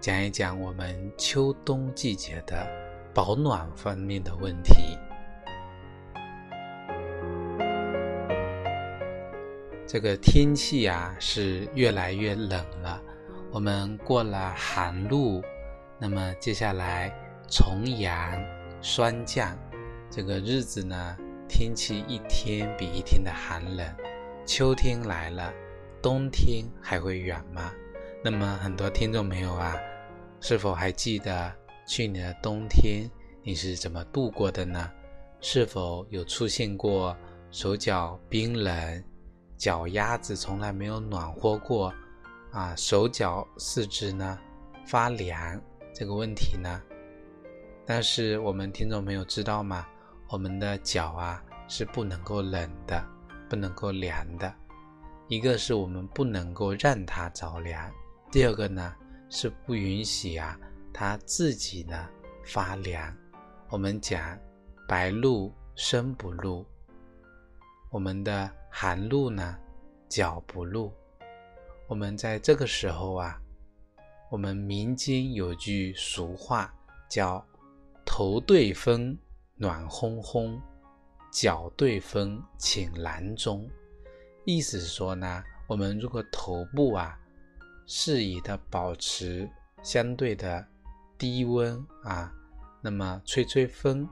讲一讲我们秋冬季节的保暖方面的问题。这个天气啊是越来越冷了，我们过了寒露，那么接下来重阳霜降，这个日子呢，天气一天比一天的寒冷。秋天来了，冬天还会远吗？那么很多听众朋友啊。是否还记得去年的冬天你是怎么度过的呢？是否有出现过手脚冰冷、脚丫子从来没有暖和过啊？手脚四肢呢发凉这个问题呢？但是我们听众朋友知道吗？我们的脚啊是不能够冷的，不能够凉的。一个是我们不能够让它着凉，第二个呢？是不允许啊，它自己呢发凉。我们讲白露身不露，我们的寒露呢脚不露。我们在这个时候啊，我们民间有句俗话叫“头对风暖烘烘，脚对风请郎中”，意思是说呢，我们如果头部啊。适宜的保持相对的低温啊，那么吹吹风，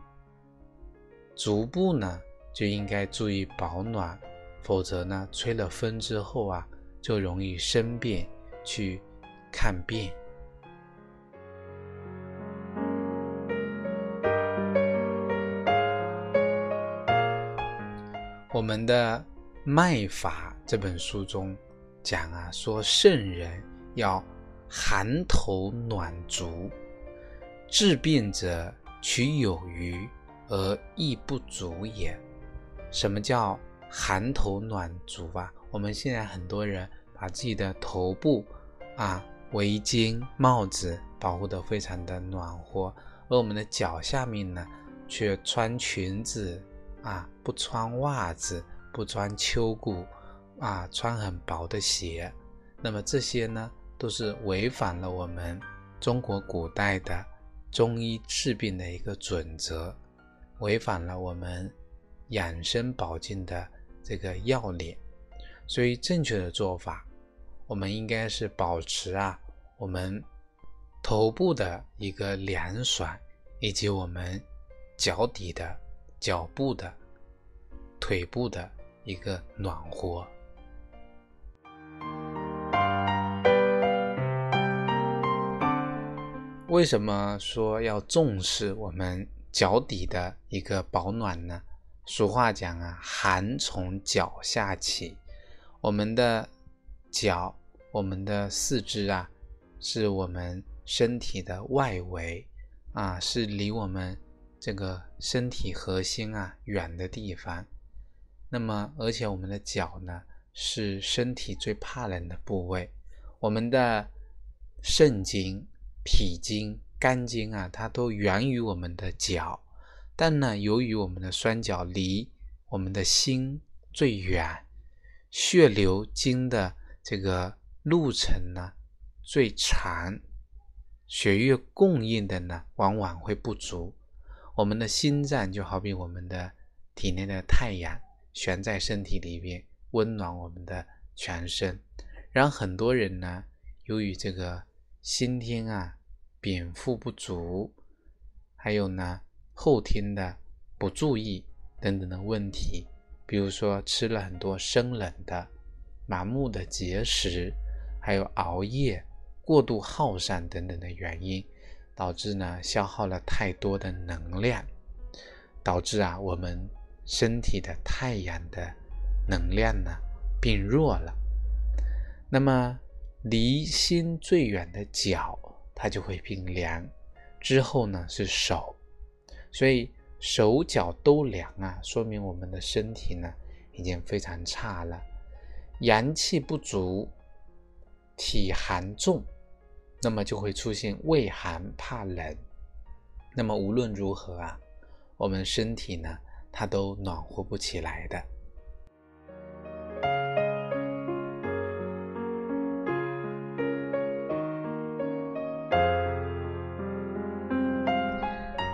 足部呢就应该注意保暖，否则呢吹了风之后啊，就容易生病去看病。我们的《脉法》这本书中。讲啊，说圣人要寒头暖足，治病者取有余而益不足也。什么叫寒头暖足啊？我们现在很多人把自己的头部啊、围巾、帽子保护得非常的暖和，而我们的脚下面呢，却穿裙子啊，不穿袜子，不穿秋裤。啊，穿很薄的鞋，那么这些呢，都是违反了我们中国古代的中医治病的一个准则，违反了我们养生保健的这个要领。所以，正确的做法，我们应该是保持啊，我们头部的一个凉爽，以及我们脚底的、脚部的、腿部的一个暖和。为什么说要重视我们脚底的一个保暖呢？俗话讲啊，寒从脚下起。我们的脚，我们的四肢啊，是我们身体的外围啊，是离我们这个身体核心啊远的地方。那么，而且我们的脚呢，是身体最怕冷的部位。我们的肾经。脾经、肝经啊，它都源于我们的脚，但呢，由于我们的双脚离我们的心最远，血流经的这个路程呢最长，血液供应的呢往往会不足。我们的心脏就好比我们的体内的太阳，悬在身体里边，温暖我们的全身。然后很多人呢，由于这个先天啊。禀赋不足，还有呢后天的不注意等等的问题，比如说吃了很多生冷的、盲目的节食，还有熬夜、过度耗散等等的原因，导致呢消耗了太多的能量，导致啊我们身体的太阳的能量呢变弱了。那么离心最远的脚。它就会变凉，之后呢是手，所以手脚都凉啊，说明我们的身体呢已经非常差了，阳气不足，体寒重，那么就会出现畏寒怕冷。那么无论如何啊，我们身体呢它都暖和不起来的。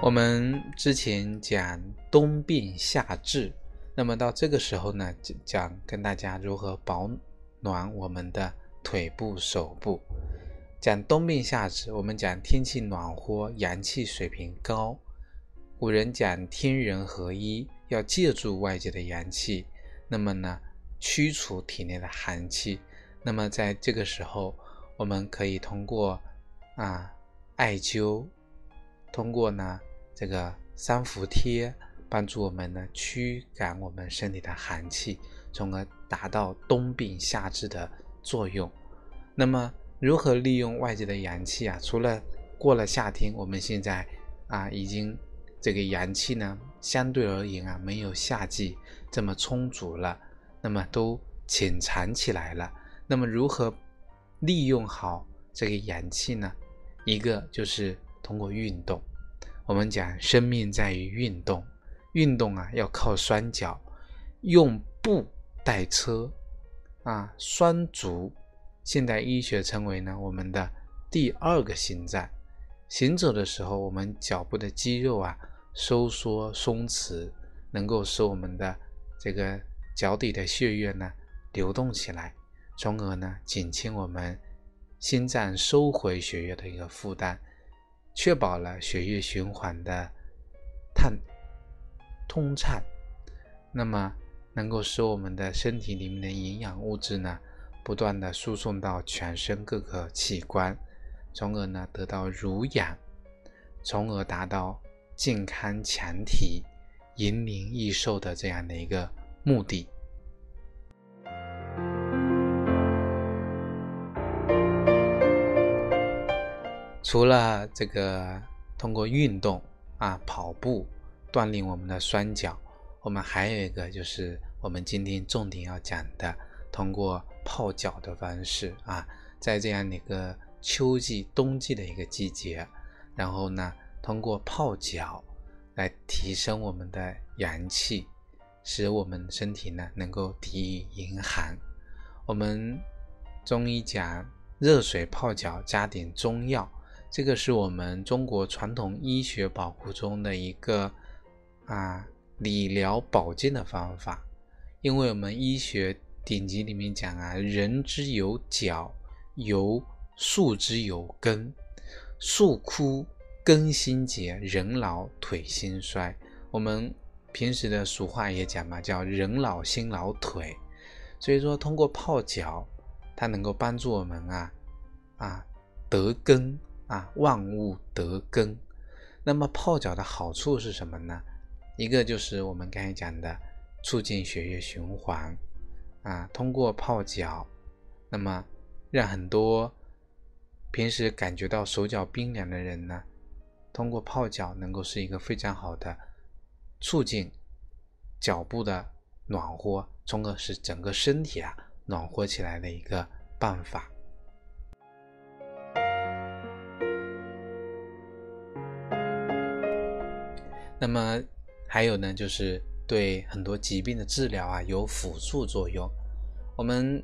我们之前讲冬病夏治，那么到这个时候呢，讲跟大家如何保暖我们的腿部、手部。讲冬病夏治，我们讲天气暖和，阳气水平高。古人讲天人合一，要借助外界的阳气，那么呢，驱除体内的寒气。那么在这个时候，我们可以通过啊艾灸，通过呢。这个三伏贴帮助我们呢驱赶我们身体的寒气，从而达到冬病夏治的作用。那么，如何利用外界的阳气啊？除了过了夏天，我们现在啊已经这个阳气呢相对而言啊没有夏季这么充足了，那么都潜藏起来了。那么，如何利用好这个阳气呢？一个就是通过运动。我们讲生命在于运动，运动啊要靠双脚，用步代车，啊双足，现代医学称为呢我们的第二个心脏。行走的时候，我们脚部的肌肉啊收缩松弛，能够使我们的这个脚底的血液呢流动起来，从而呢减轻我们心脏收回血液的一个负担。确保了血液循环的畅通畅，那么能够使我们的身体里面的营养物质呢，不断的输送到全身各个器官，从而呢得到濡养，从而达到健康强体、延年益寿的这样的一个目的。除了这个通过运动啊跑步锻炼我们的双脚，我们还有一个就是我们今天重点要讲的，通过泡脚的方式啊，在这样的一个秋季、冬季的一个季节，然后呢，通过泡脚来提升我们的阳气，使我们身体呢能够抵御严寒。我们中医讲热水泡脚加点中药。这个是我们中国传统医学保护中的一个啊理疗保健的方法，因为我们医学典籍里面讲啊，人之有脚，由树之有根，树枯根心竭，人老腿心衰。我们平时的俗话也讲嘛，叫人老心老腿。所以说，通过泡脚，它能够帮助我们啊啊得根。啊，万物得根。那么泡脚的好处是什么呢？一个就是我们刚才讲的，促进血液循环。啊，通过泡脚，那么让很多平时感觉到手脚冰凉的人呢，通过泡脚能够是一个非常好的促进脚部的暖和，从而使整个身体啊暖和起来的一个办法。那么还有呢，就是对很多疾病的治疗啊有辅助作用。我们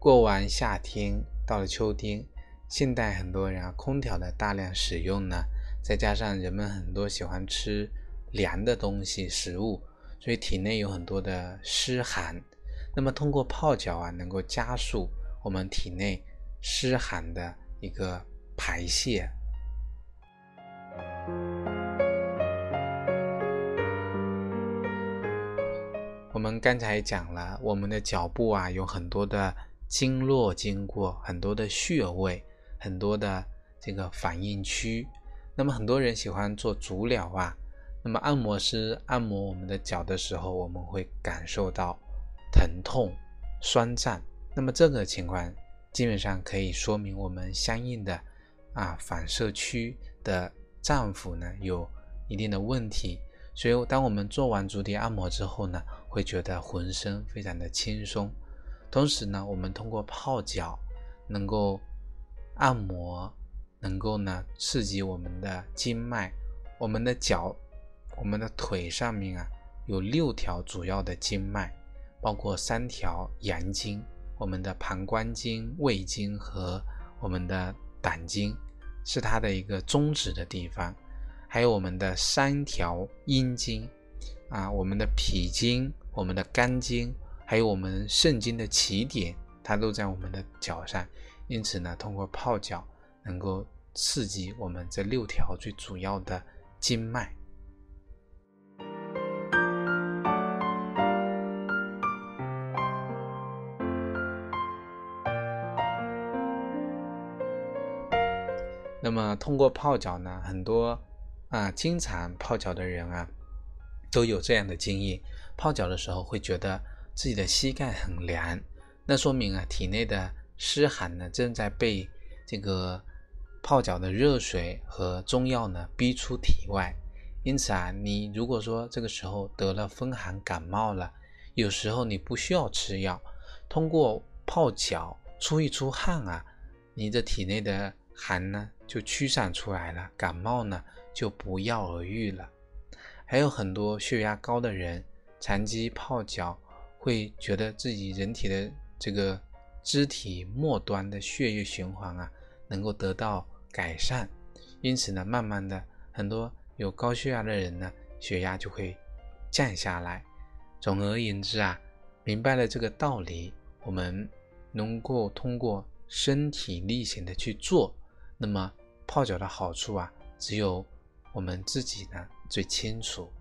过完夏天，到了秋天，现代很多人啊，空调的大量使用呢，再加上人们很多喜欢吃凉的东西、食物，所以体内有很多的湿寒。那么通过泡脚啊，能够加速我们体内湿寒的一个排泄。我们刚才讲了，我们的脚部啊有很多的经络经过，很多的穴位，很多的这个反应区。那么很多人喜欢做足疗啊，那么按摩师按摩我们的脚的时候，我们会感受到疼痛、酸胀。那么这个情况基本上可以说明我们相应的啊反射区的脏腑呢有一定的问题。所以，当我们做完足底按摩之后呢，会觉得浑身非常的轻松。同时呢，我们通过泡脚，能够按摩，能够呢刺激我们的经脉。我们的脚，我们的腿上面啊，有六条主要的经脉，包括三条阳经，我们的膀胱经、胃经和我们的胆经，是它的一个中止的地方。还有我们的三条阴经啊，我们的脾经、我们的肝经，还有我们肾经的起点，它都在我们的脚上。因此呢，通过泡脚能够刺激我们这六条最主要的经脉。那么通过泡脚呢，很多。啊，经常泡脚的人啊，都有这样的经验：泡脚的时候会觉得自己的膝盖很凉，那说明啊，体内的湿寒呢正在被这个泡脚的热水和中药呢逼出体外。因此啊，你如果说这个时候得了风寒感冒了，有时候你不需要吃药，通过泡脚出一出汗啊，你的体内的寒呢就驱散出来了，感冒呢。就不药而愈了。还有很多血压高的人，长期泡脚会觉得自己人体的这个肢体末端的血液循环啊，能够得到改善。因此呢，慢慢的，很多有高血压的人呢，血压就会降下来。总而言之啊，明白了这个道理，我们能够通过身体力行的去做，那么泡脚的好处啊，只有。我们自己呢最清楚。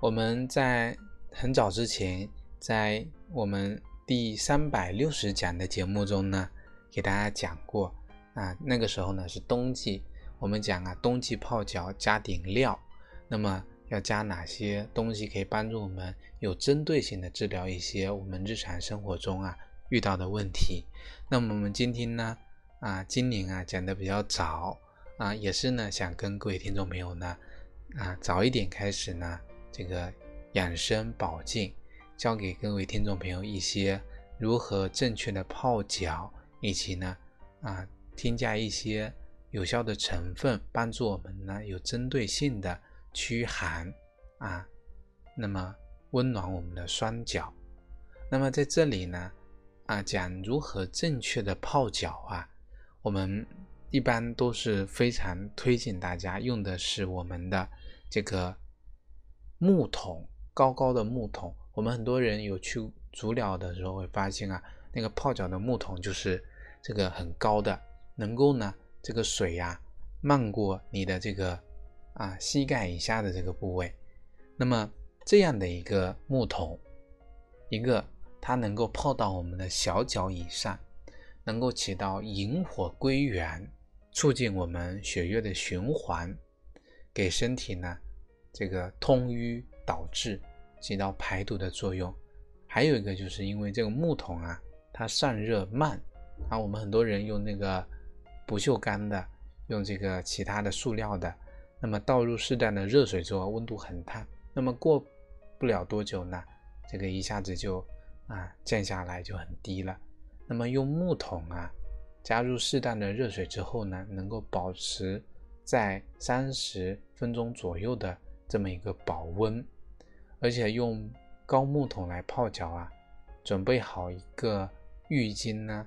我们在很早之前，在我们第三百六十讲的节目中呢，给大家讲过啊，那个时候呢是冬季，我们讲啊，冬季泡脚加点料，那么要加哪些东西可以帮助我们有针对性的治疗一些我们日常生活中啊。遇到的问题，那么我们今天呢，啊，今年啊讲的比较早啊，也是呢想跟各位听众朋友呢，啊早一点开始呢，这个养生保健，教给各位听众朋友一些如何正确的泡脚，以及呢，啊添加一些有效的成分，帮助我们呢有针对性的驱寒啊，那么温暖我们的双脚。那么在这里呢。啊，讲如何正确的泡脚啊，我们一般都是非常推荐大家用的是我们的这个木桶，高高的木桶。我们很多人有去足疗的时候会发现啊，那个泡脚的木桶就是这个很高的，能够呢这个水呀漫过你的这个啊膝盖以下的这个部位。那么这样的一个木桶，一个。它能够泡到我们的小脚以上，能够起到引火归元，促进我们血液的循环，给身体呢这个通瘀导滞，起到排毒的作用。还有一个就是因为这个木桶啊，它散热慢啊，我们很多人用那个不锈钢的，用这个其他的塑料的，那么倒入适当的热水之后，温度很烫，那么过不了多久呢，这个一下子就。啊，降下来就很低了。那么用木桶啊，加入适当的热水之后呢，能够保持在三十分钟左右的这么一个保温。而且用高木桶来泡脚啊，准备好一个浴巾呢，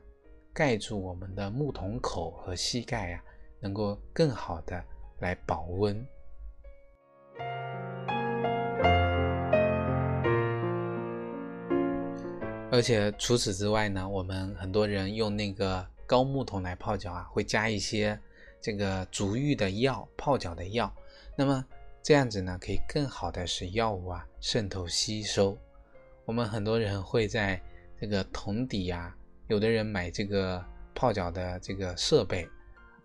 盖住我们的木桶口和膝盖呀，能够更好的来保温。而且除此之外呢，我们很多人用那个高木桶来泡脚啊，会加一些这个足浴的药、泡脚的药。那么这样子呢，可以更好的使药物啊渗透吸收。我们很多人会在这个桶底啊，有的人买这个泡脚的这个设备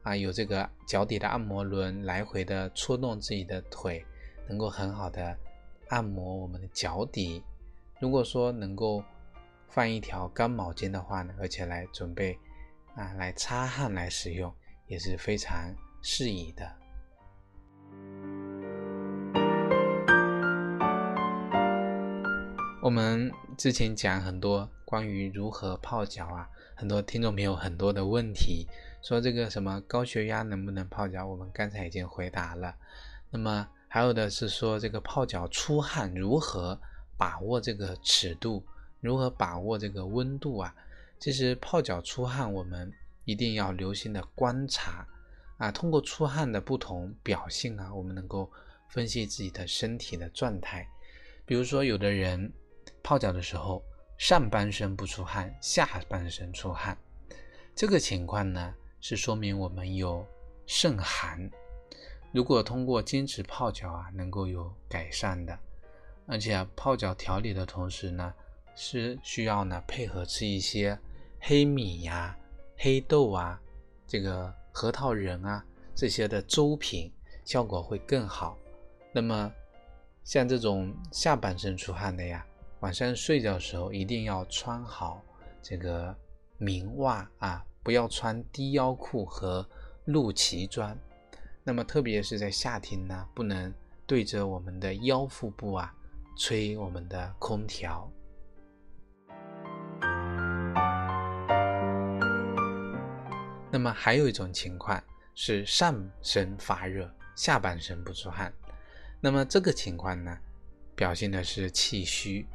啊，有这个脚底的按摩轮，来回的搓动自己的腿，能够很好的按摩我们的脚底。如果说能够放一条干毛巾的话呢，而且来准备啊来擦汗来使用，也是非常适宜的。我们之前讲很多关于如何泡脚啊，很多听众朋友很多的问题，说这个什么高血压能不能泡脚？我们刚才已经回答了。那么还有的是说这个泡脚出汗如何把握这个尺度，如何把握这个温度啊？其实泡脚出汗，我们一定要留心的观察啊，通过出汗的不同表现啊，我们能够分析自己的身体的状态。比如说有的人。泡脚的时候，上半身不出汗，下半身出汗，这个情况呢，是说明我们有肾寒。如果通过坚持泡脚啊，能够有改善的。而且泡脚调理的同时呢，是需要呢配合吃一些黑米呀、黑豆啊、这个核桃仁啊这些的粥品，效果会更好。那么像这种下半身出汗的呀。晚上睡觉的时候一定要穿好这个棉袜啊，不要穿低腰裤和露脐装。那么特别是在夏天呢，不能对着我们的腰腹部啊吹我们的空调。那么还有一种情况是上身发热，下半身不出汗。那么这个情况呢，表现的是气虚。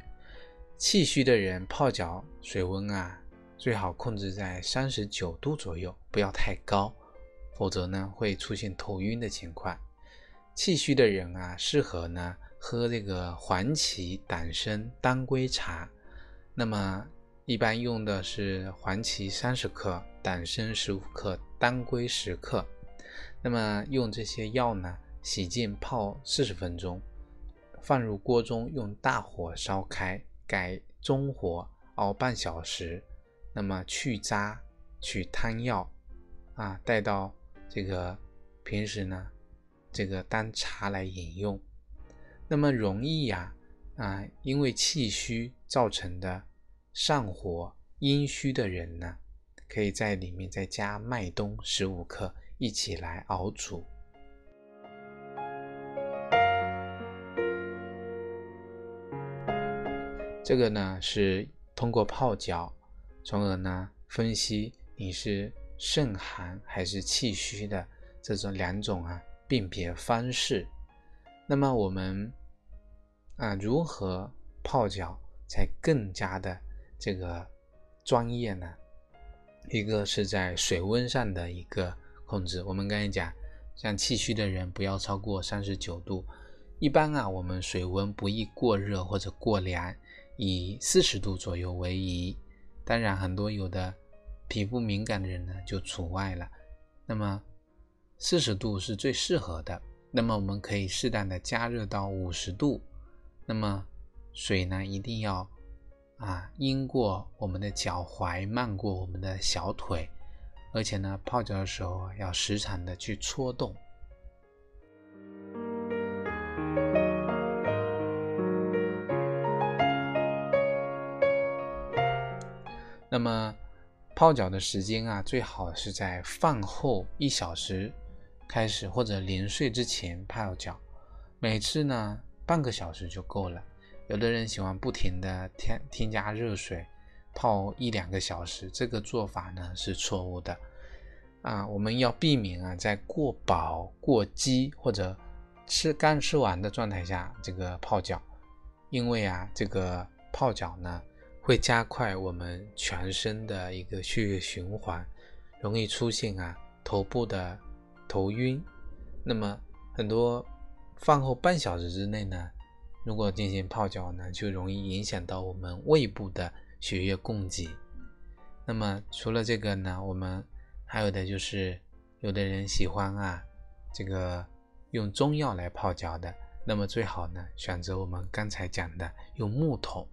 气虚的人泡脚水温啊，最好控制在三十九度左右，不要太高，否则呢会出现头晕的情况。气虚的人啊，适合呢喝这个黄芪、党参、当归茶。那么一般用的是黄芪三十克、党参十五克、当归十克。那么用这些药呢，洗净泡四十分钟，放入锅中，用大火烧开。改中火熬半小时，那么去渣取汤药啊，带到这个平时呢，这个当茶来饮用。那么容易呀啊，因为气虚造成的上火阴虚的人呢，可以在里面再加麦冬十五克，一起来熬煮。这个呢是通过泡脚，从而呢分析你是肾寒还是气虚的这种两种啊辨别方式。那么我们啊如何泡脚才更加的这个专业呢？一个是在水温上的一个控制。我们刚才讲，像气虚的人不要超过三十九度，一般啊我们水温不宜过热或者过凉。以四十度左右为宜，当然很多有的皮肤敏感的人呢就除外了。那么四十度是最适合的。那么我们可以适当的加热到五十度。那么水呢一定要啊阴过我们的脚踝，漫过我们的小腿，而且呢泡脚的时候要时常的去搓动。那么泡脚的时间啊，最好是在饭后一小时开始，或者临睡之前泡脚。每次呢半个小时就够了。有的人喜欢不停的添添加热水泡一两个小时，这个做法呢是错误的啊。我们要避免啊在过饱、过饥或者吃刚吃完的状态下这个泡脚，因为啊这个泡脚呢。会加快我们全身的一个血液循环，容易出现啊头部的头晕。那么很多饭后半小时之内呢，如果进行泡脚呢，就容易影响到我们胃部的血液供给。那么除了这个呢，我们还有的就是有的人喜欢啊这个用中药来泡脚的，那么最好呢选择我们刚才讲的用木桶。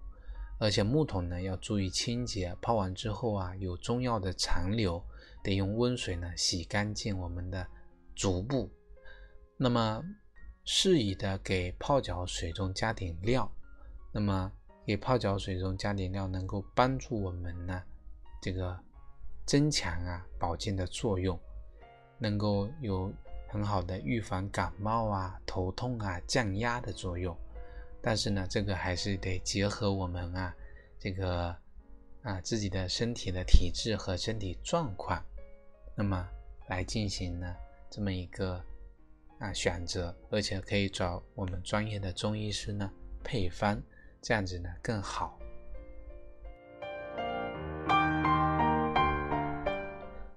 而且木桶呢要注意清洁，泡完之后啊有中药的残留，得用温水呢洗干净我们的足部。那么适宜的给泡脚水中加点料，那么给泡脚水中加点料，能够帮助我们呢，这个增强啊保健的作用，能够有很好的预防感冒啊、头痛啊、降压的作用。但是呢，这个还是得结合我们啊这个啊自己的身体的体质和身体状况，那么来进行呢这么一个啊选择，而且可以找我们专业的中医师呢配方。这样子呢更好。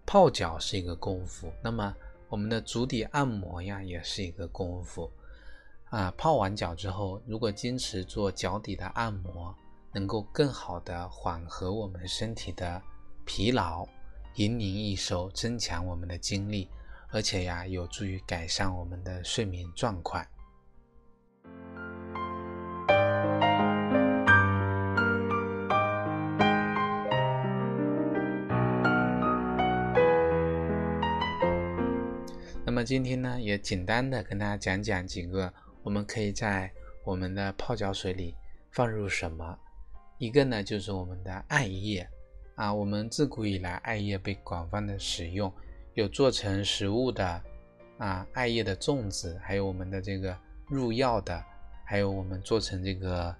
泡脚是一个功夫，那么我们的足底按摩呀也是一个功夫啊。泡完脚之后，如果坚持做脚底的按摩，能够更好的缓和我们身体的疲劳，引领一收，增强我们的精力，而且呀有助于改善我们的睡眠状况。那么今天呢，也简单的跟大家讲讲几个我们可以在我们的泡脚水里放入什么。一个呢，就是我们的艾叶啊，我们自古以来艾叶被广泛的使用，有做成食物的啊，艾叶的粽子，还有我们的这个入药的，还有我们做成这个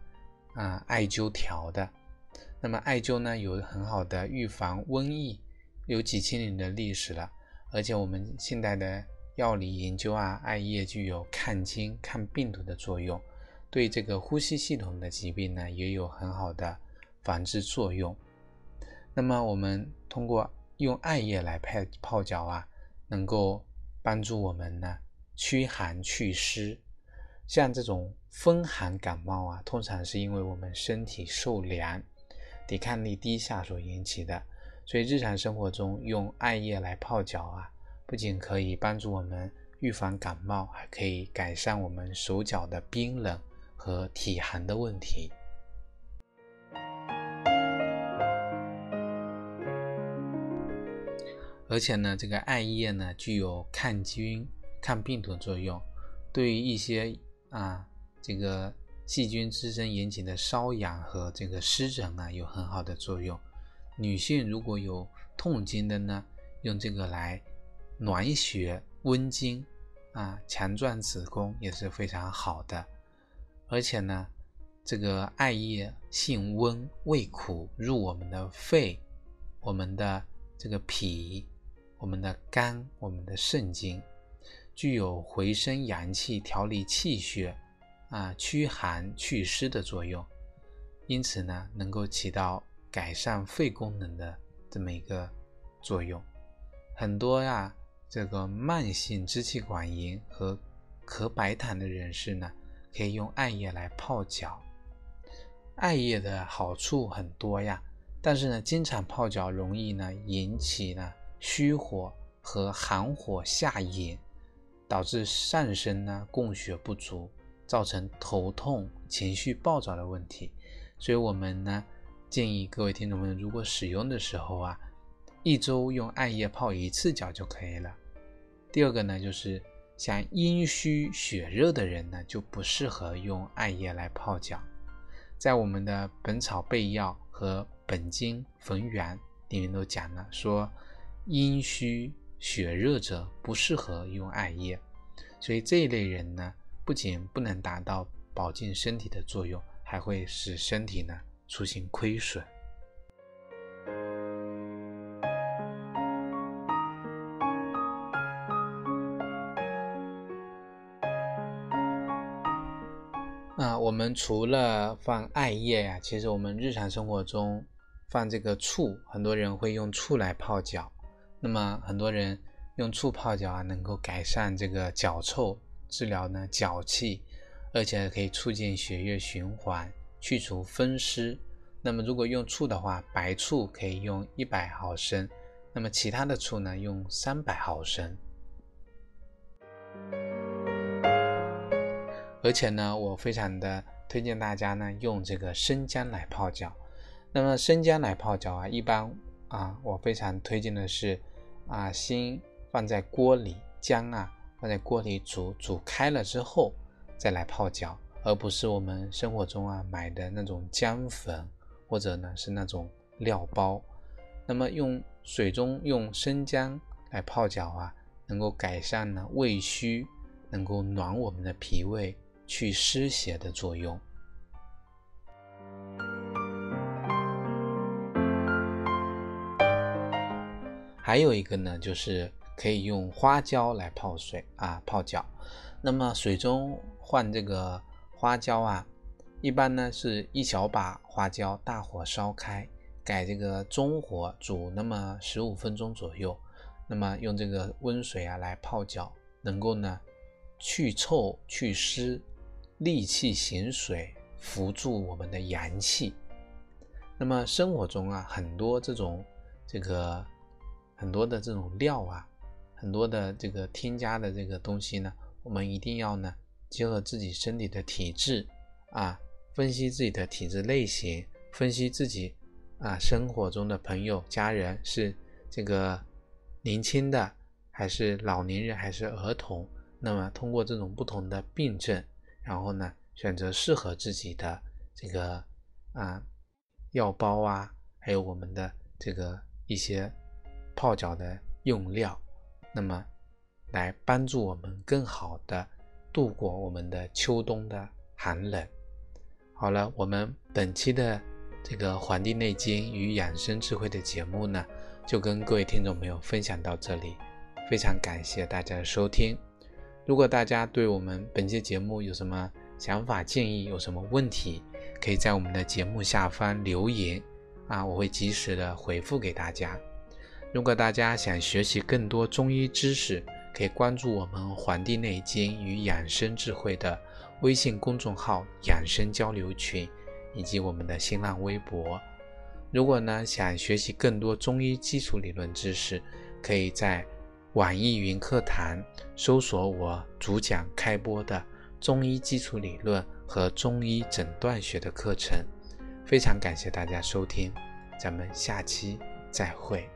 啊艾灸条的。那么艾灸呢，有很好的预防瘟疫，有几千年的历史了，而且我们现代的。药理研究啊，艾叶具有抗菌、抗病毒的作用，对这个呼吸系统的疾病呢，也有很好的防治作用。那么，我们通过用艾叶来泡泡脚啊，能够帮助我们呢驱寒祛湿。像这种风寒感冒啊，通常是因为我们身体受凉、抵抗力低下所引起的，所以日常生活中用艾叶来泡脚啊。不仅可以帮助我们预防感冒，还可以改善我们手脚的冰冷和体寒的问题。而且呢，这个艾叶呢具有抗菌、抗病毒作用，对于一些啊这个细菌滋生引起的瘙痒和这个湿疹啊有很好的作用。女性如果有痛经的呢，用这个来。暖血温经啊，强壮子宫也是非常好的。而且呢，这个艾叶性温，味苦，入我们的肺、我们的这个脾、我们的肝、我们的肾经，具有回升阳气、调理气血啊、驱寒祛湿的作用。因此呢，能够起到改善肺功能的这么一个作用。很多呀。这个慢性支气管炎和咳白痰的人士呢，可以用艾叶来泡脚。艾叶的好处很多呀，但是呢，经常泡脚容易呢引起呢虚火和寒火下引，导致上身呢供血不足，造成头痛、情绪暴躁的问题。所以，我们呢建议各位听众朋友，如果使用的时候啊。一周用艾叶泡一次脚就可以了。第二个呢，就是像阴虚血热的人呢，就不适合用艾叶来泡脚。在我们的《本草备药》和《本经逢源》里面都讲了，说阴虚血热者不适合用艾叶。所以这一类人呢，不仅不能达到保健身体的作用，还会使身体呢出现亏损。那我们除了放艾叶呀，其实我们日常生活中放这个醋，很多人会用醋来泡脚。那么很多人用醋泡脚啊，能够改善这个脚臭，治疗呢脚气，而且可以促进血液循环，去除风湿。那么如果用醋的话，白醋可以用一百毫升，那么其他的醋呢用三百毫升。而且呢，我非常的推荐大家呢用这个生姜来泡脚。那么生姜来泡脚啊，一般啊，我非常推荐的是啊，心放在锅里，姜啊放在锅里煮，煮开了之后再来泡脚，而不是我们生活中啊买的那种姜粉，或者呢是那种料包。那么用水中用生姜来泡脚啊，能够改善呢胃虚，能够暖我们的脾胃，去湿邪的作用。还有一个呢，就是可以用花椒来泡水啊泡脚。那么水中换这个花椒啊，一般呢是一小把花椒，大火烧开，改这个中火煮那么十五分钟左右。那么用这个温水啊来泡脚，能够呢去臭去湿，利气行水，扶助我们的阳气。那么生活中啊很多这种这个。很多的这种料啊，很多的这个添加的这个东西呢，我们一定要呢结合自己身体的体质啊，分析自己的体质类型，分析自己啊生活中的朋友家人是这个年轻的还是老年人还是儿童，那么通过这种不同的病症，然后呢选择适合自己的这个啊药包啊，还有我们的这个一些。泡脚的用料，那么来帮助我们更好的度过我们的秋冬的寒冷。好了，我们本期的这个《黄帝内经与养生智慧》的节目呢，就跟各位听众朋友分享到这里。非常感谢大家的收听。如果大家对我们本期节目有什么想法、建议，有什么问题，可以在我们的节目下方留言啊，我会及时的回复给大家。如果大家想学习更多中医知识，可以关注我们《黄帝内经与养生智慧》的微信公众号、养生交流群，以及我们的新浪微博。如果呢想学习更多中医基础理论知识，可以在网易云课堂搜索我主讲开播的中医基础理论和中医诊断学的课程。非常感谢大家收听，咱们下期再会。